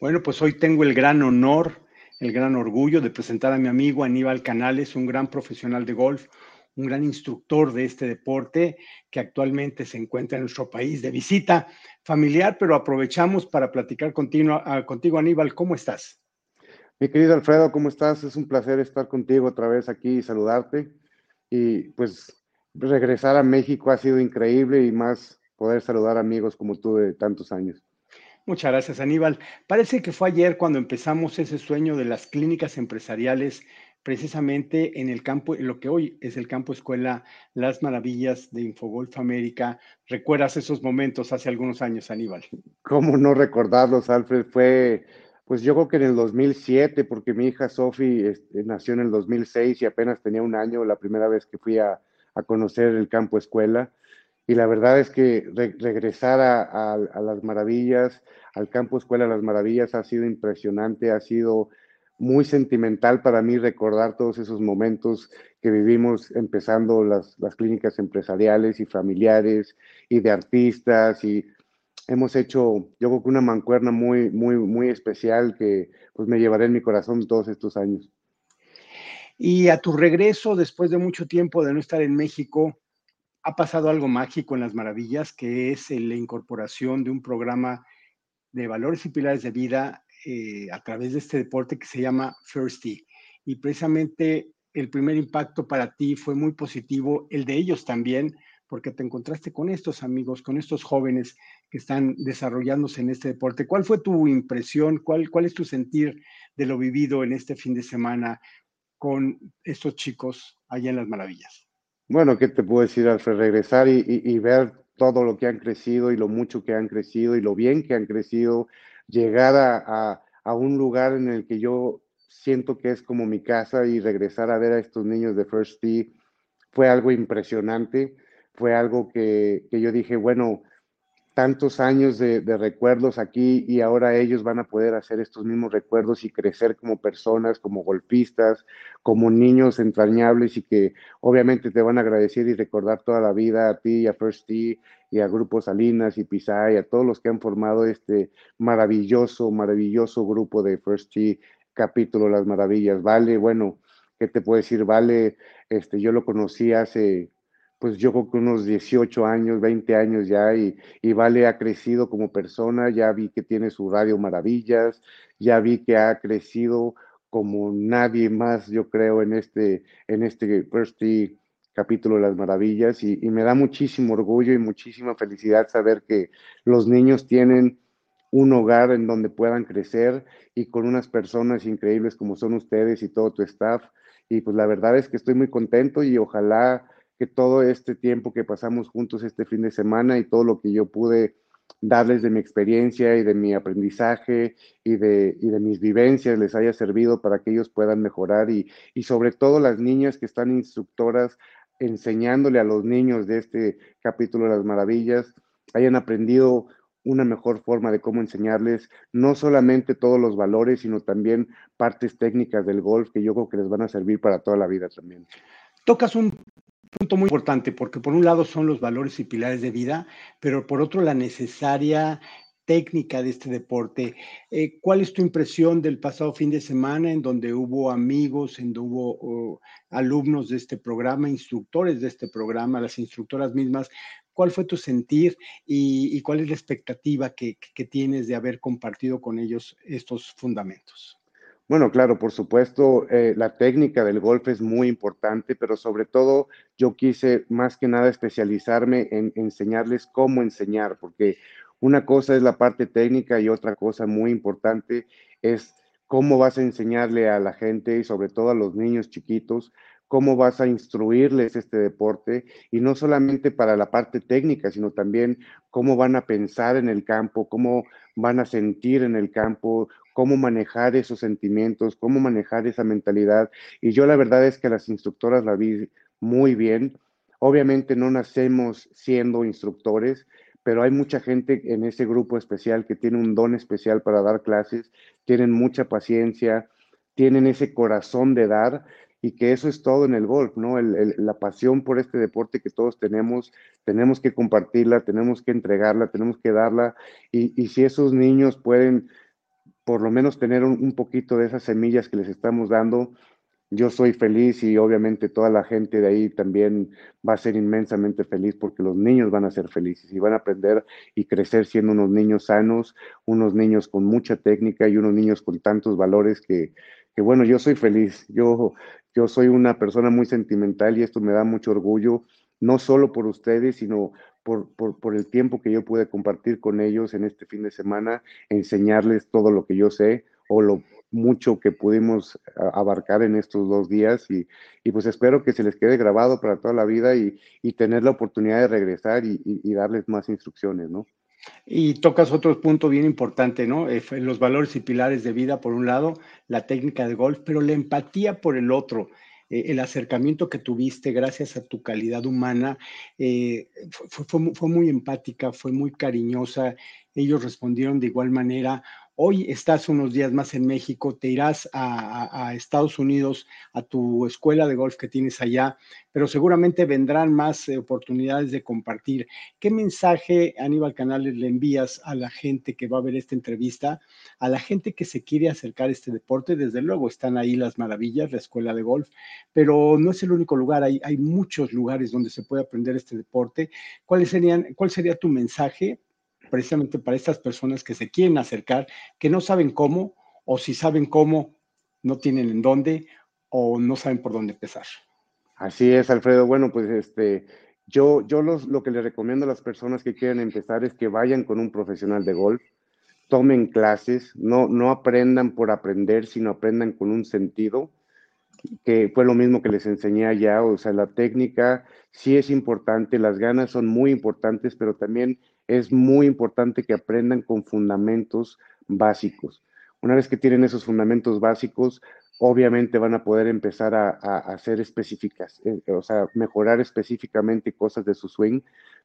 Bueno, pues hoy tengo el gran honor, el gran orgullo de presentar a mi amigo Aníbal Canales, un gran profesional de golf, un gran instructor de este deporte que actualmente se encuentra en nuestro país de visita familiar, pero aprovechamos para platicar contigo, ah, contigo Aníbal. ¿Cómo estás? Mi querido Alfredo, ¿cómo estás? Es un placer estar contigo otra vez aquí y saludarte. Y pues regresar a México ha sido increíble y más poder saludar amigos como tú de tantos años. Muchas gracias, Aníbal. Parece que fue ayer cuando empezamos ese sueño de las clínicas empresariales, precisamente en el campo, en lo que hoy es el campo escuela Las Maravillas de Infogolf América. ¿Recuerdas esos momentos hace algunos años, Aníbal? ¿Cómo no recordarlos, Alfred? Fue, pues yo creo que en el 2007, porque mi hija Sofi este, nació en el 2006 y apenas tenía un año la primera vez que fui a, a conocer el campo escuela y la verdad es que regresar a, las maravillas, al campo Escuela Las Maravillas, ha sido impresionante, ha sido muy sentimental para mí recordar todos esos momentos que vivimos empezando las, clínicas empresariales y familiares y de artistas y hemos hecho, yo creo que una mancuerna muy, muy, muy especial que pues me llevaré en mi corazón todos estos años. Y a tu regreso, después de mucho tiempo de no estar en México, ha pasado algo mágico en las maravillas, que es la incorporación de un programa de valores y pilares de vida eh, a través de este deporte que se llama First Y precisamente el primer impacto para ti fue muy positivo, el de ellos también, porque te encontraste con estos amigos, con estos jóvenes que están desarrollándose en este deporte. ¿Cuál fue tu impresión? ¿Cuál, cuál es tu sentir de lo vivido en este fin de semana con estos chicos allá en las maravillas? Bueno, ¿qué te puedo decir, Alfred? Regresar y, ver todo lo que han crecido y lo mucho que han crecido y lo bien que han crecido, llegar a, un lugar en el que yo siento que es como mi casa y regresar a ver a estos niños de First Tee fue algo impresionante, fue algo que, que yo dije, bueno, tantos años de, recuerdos aquí y ahora ellos van a poder hacer estos mismos recuerdos y crecer como personas, como golpistas, como niños entrañables y que obviamente te van a agradecer y recordar toda la vida a ti a First T y a Grupo Salinas y Pisa y a todos los que han formado este maravilloso, maravilloso grupo de First T, capítulo Las Maravillas. Vale, bueno, ¿qué te puedo decir? Vale, este, yo lo conocí hace pues yo creo que unos 18 años, 20 años ya, y, Vale ha crecido como persona, ya vi que tiene su radio Maravillas, ya vi que ha crecido como nadie más, yo creo, en este, en este First capítulo de las maravillas, y, y me da muchísimo orgullo y muchísima felicidad saber que los niños tienen un hogar en donde puedan crecer y con unas personas increíbles como son ustedes y todo tu staff. Y pues la verdad es que estoy muy contento y ojalá que todo este tiempo que pasamos juntos este fin de semana y todo lo que yo pude darles de mi experiencia y de mi aprendizaje y de, de mis vivencias les haya servido para que ellos puedan mejorar y, y sobre todo las niñas que están instructoras enseñándole a los niños de este capítulo de las maravillas hayan aprendido una mejor forma de cómo enseñarles no solamente todos los valores, sino también partes técnicas del golf que yo creo que les van a servir para toda la vida también. Tocas un punto muy importante porque por un lado son los valores y pilares de vida, pero por otro la necesaria técnica de este deporte. Eh, ¿Cuál es tu impresión del pasado fin de semana en donde hubo amigos, en donde hubo alumnos de este programa, instructores de este programa, las instructoras mismas? ¿Cuál fue tu sentir y, cuál es la expectativa que tienes de haber compartido con ellos estos fundamentos? Bueno, claro, por supuesto, eh, la técnica del golf es muy importante, pero sobre todo yo quise más que nada especializarme en enseñarles cómo enseñar, porque una cosa es la parte técnica y otra cosa muy importante es cómo vas a enseñarle a la gente y sobre todo a los niños chiquitos cómo vas a instruirles este deporte y no solamente para la parte técnica, sino también cómo van a pensar en el campo, cómo van a sentir en el campo, cómo manejar esos sentimientos, cómo manejar esa mentalidad. Y yo la verdad es que las instructoras la vi muy bien. Obviamente no nacemos siendo instructores, pero hay mucha gente en ese grupo especial que tiene un don especial para dar clases, tienen mucha paciencia, tienen ese corazón de dar y que eso es todo en el golf, ¿no? la pasión por este deporte que todos tenemos, tenemos que compartirla, tenemos que entregarla, tenemos que darla y, y si esos niños pueden por lo menos tener un, poquito de esas semillas que les estamos dando, yo soy feliz y obviamente toda la gente de ahí también va a ser inmensamente feliz porque los niños van a ser felices y van a aprender y crecer siendo unos niños sanos, unos niños con mucha técnica y unos niños con tantos valores que, bueno, yo soy feliz. Yo, yo soy una persona muy sentimental y esto me da mucho orgullo, no solo por ustedes, sino por, el tiempo que yo pude compartir con ellos en este fin de semana, enseñarles todo lo que yo sé o lo mucho que pudimos abarcar en estos dos días y, pues espero que se les quede grabado para toda la vida y, tener la oportunidad de regresar y, darles más instrucciones, ¿no? Y tocas otro punto bien importante, ¿no? Eh, los valores y pilares de vida, por un lado, la técnica de golf, pero la empatía por el otro. Eh, el acercamiento que tuviste gracias a tu calidad humana eh, fue, muy empática, fue muy cariñosa. Ellos respondieron de igual manera. Hoy estás unos días más en México, te irás a, Estados Unidos, a tu escuela de golf que tienes allá, pero seguramente vendrán más eh, oportunidades de compartir. ¿Qué mensaje, Aníbal Canales, le envías a la gente que va a ver esta entrevista, a la gente que se quiere acercar a este deporte? Desde luego están ahí las maravillas, la escuela de golf, pero no es el único lugar, hay, muchos lugares donde se puede aprender este deporte. ¿Cuáles serían, ¿Cuál sería tu mensaje precisamente para estas personas que se quieren acercar, que no saben cómo, o si saben cómo, no tienen en dónde, o no saben por dónde empezar. Así es, Alfredo. Bueno, pues este, yo, yo lo que le recomiendo a las personas que quieren empezar es que vayan con un profesional de golf, tomen clases, no, no aprendan por aprender, sino aprendan con un sentido, que fue lo mismo que les enseñé allá, o sea, la técnica sí es importante, las ganas son muy importantes, pero también es muy importante que aprendan con fundamentos básicos. Una vez que tienen esos fundamentos básicos, obviamente van a poder empezar a, hacer específicas, eh, o sea, mejorar específicamente cosas de su swing,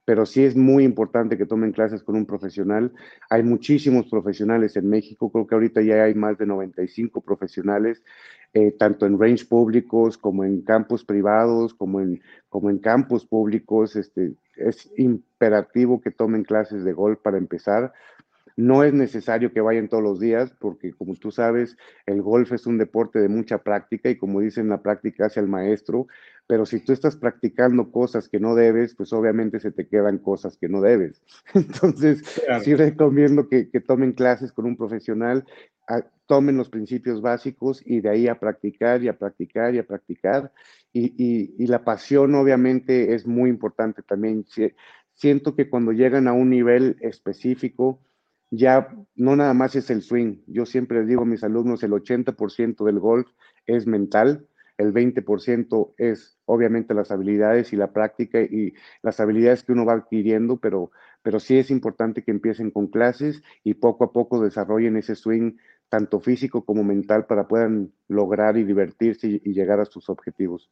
pero sí es muy importante que tomen clases con un profesional. Hay muchísimos profesionales en México, creo que ahorita ya hay más de 95 profesionales, eh, tanto en range públicos como en campos privados, como en, como en campos públicos. Este, es imperativo que tomen clases de golf para empezar. No es necesario que vayan todos los días, porque como tú sabes, el golf es un deporte de mucha práctica y como dicen, la práctica hacia el maestro, pero si tú estás practicando cosas que no debes, pues obviamente se te quedan cosas que no debes. Entonces, sí recomiendo que, tomen clases con un profesional, tomen los principios básicos y de ahí a practicar y a practicar y a practicar. Y, y la pasión obviamente es muy importante también. Siento que cuando llegan a un nivel específico, ya no nada más es el swing. Yo siempre digo a mis alumnos, el 80% del golf es mental, el 20% es obviamente las habilidades y la práctica y las habilidades que uno va adquiriendo, pero, pero sí es importante que empiecen con clases y poco a poco desarrollen ese swing tanto físico como mental para puedan lograr y divertirse y, y llegar a sus objetivos.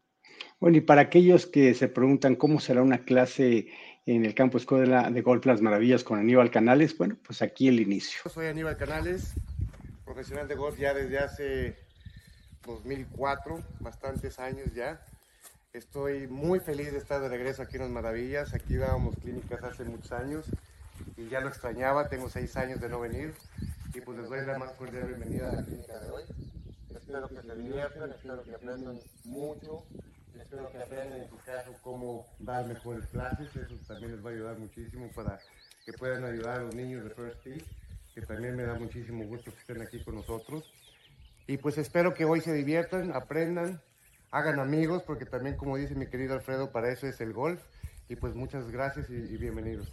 Bueno, y para aquellos que se preguntan cómo será una clase en el campo Escuela de Golf Las Maravillas con Aníbal Canales. Bueno, pues aquí el inicio. Soy Aníbal Canales, profesional de golf ya desde hace 2004, bastantes años ya. Estoy muy feliz de estar de regreso aquí en Las Maravillas. Aquí dábamos clínicas hace muchos años y ya lo extrañaba. Tengo seis años de no venir y pues les doy la más cordial bienvenida a la clínica de hoy. Espero que se diviertan, espero que aprendan mucho espero que aprendan en su caso cómo dar mejores clases, eso también les va a ayudar muchísimo para que puedan ayudar a los niños de First Peace, que también me da muchísimo gusto que estén aquí con nosotros. Y pues espero que hoy se diviertan, aprendan, hagan amigos, porque también como dice mi querido Alfredo, para eso es el golf. Y pues muchas gracias y, bienvenidos.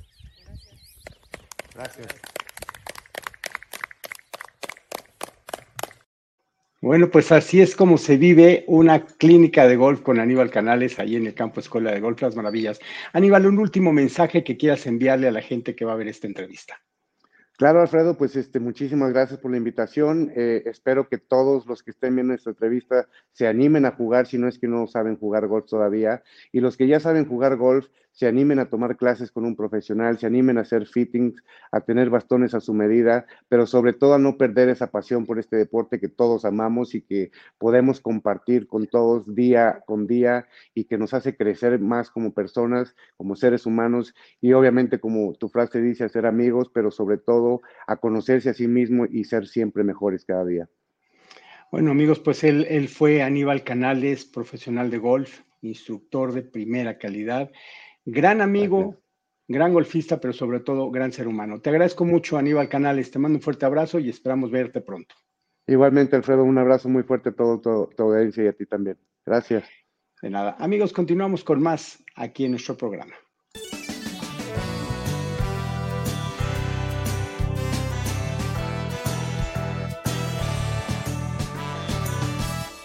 Gracias. Bueno, pues así es como se vive una clínica de golf con Aníbal Canales ahí en el campo Escuela de Golf Las Maravillas. Aníbal, un último mensaje que quieras enviarle a la gente que va a ver esta entrevista. Claro, Alfredo, pues este, muchísimas gracias por la invitación. Eh, espero que todos los que estén viendo esta entrevista se animen a jugar, si no es que no saben jugar golf todavía. Y los que ya saben jugar golf, se animen a tomar clases con un profesional, se animen a hacer fittings, a tener bastones a su medida, pero sobre todo a no perder esa pasión por este deporte que todos amamos y que podemos compartir con todos día con día y que nos hace crecer más como personas, como seres humanos y obviamente como tu frase dice, a ser amigos, pero sobre todo a conocerse a sí mismo y ser siempre mejores cada día. Bueno, amigos, pues él, él fue Aníbal Canales, profesional de golf, instructor de primera calidad. Gran amigo, gran golfista, pero sobre todo gran ser humano. Te agradezco mucho, Aníbal Canales. Te mando un fuerte abrazo y esperamos verte pronto. Igualmente, Alfredo, un abrazo muy fuerte a todo, todo, audiencia y a ti también. Gracias. De nada. Amigos, continuamos con más aquí en nuestro programa.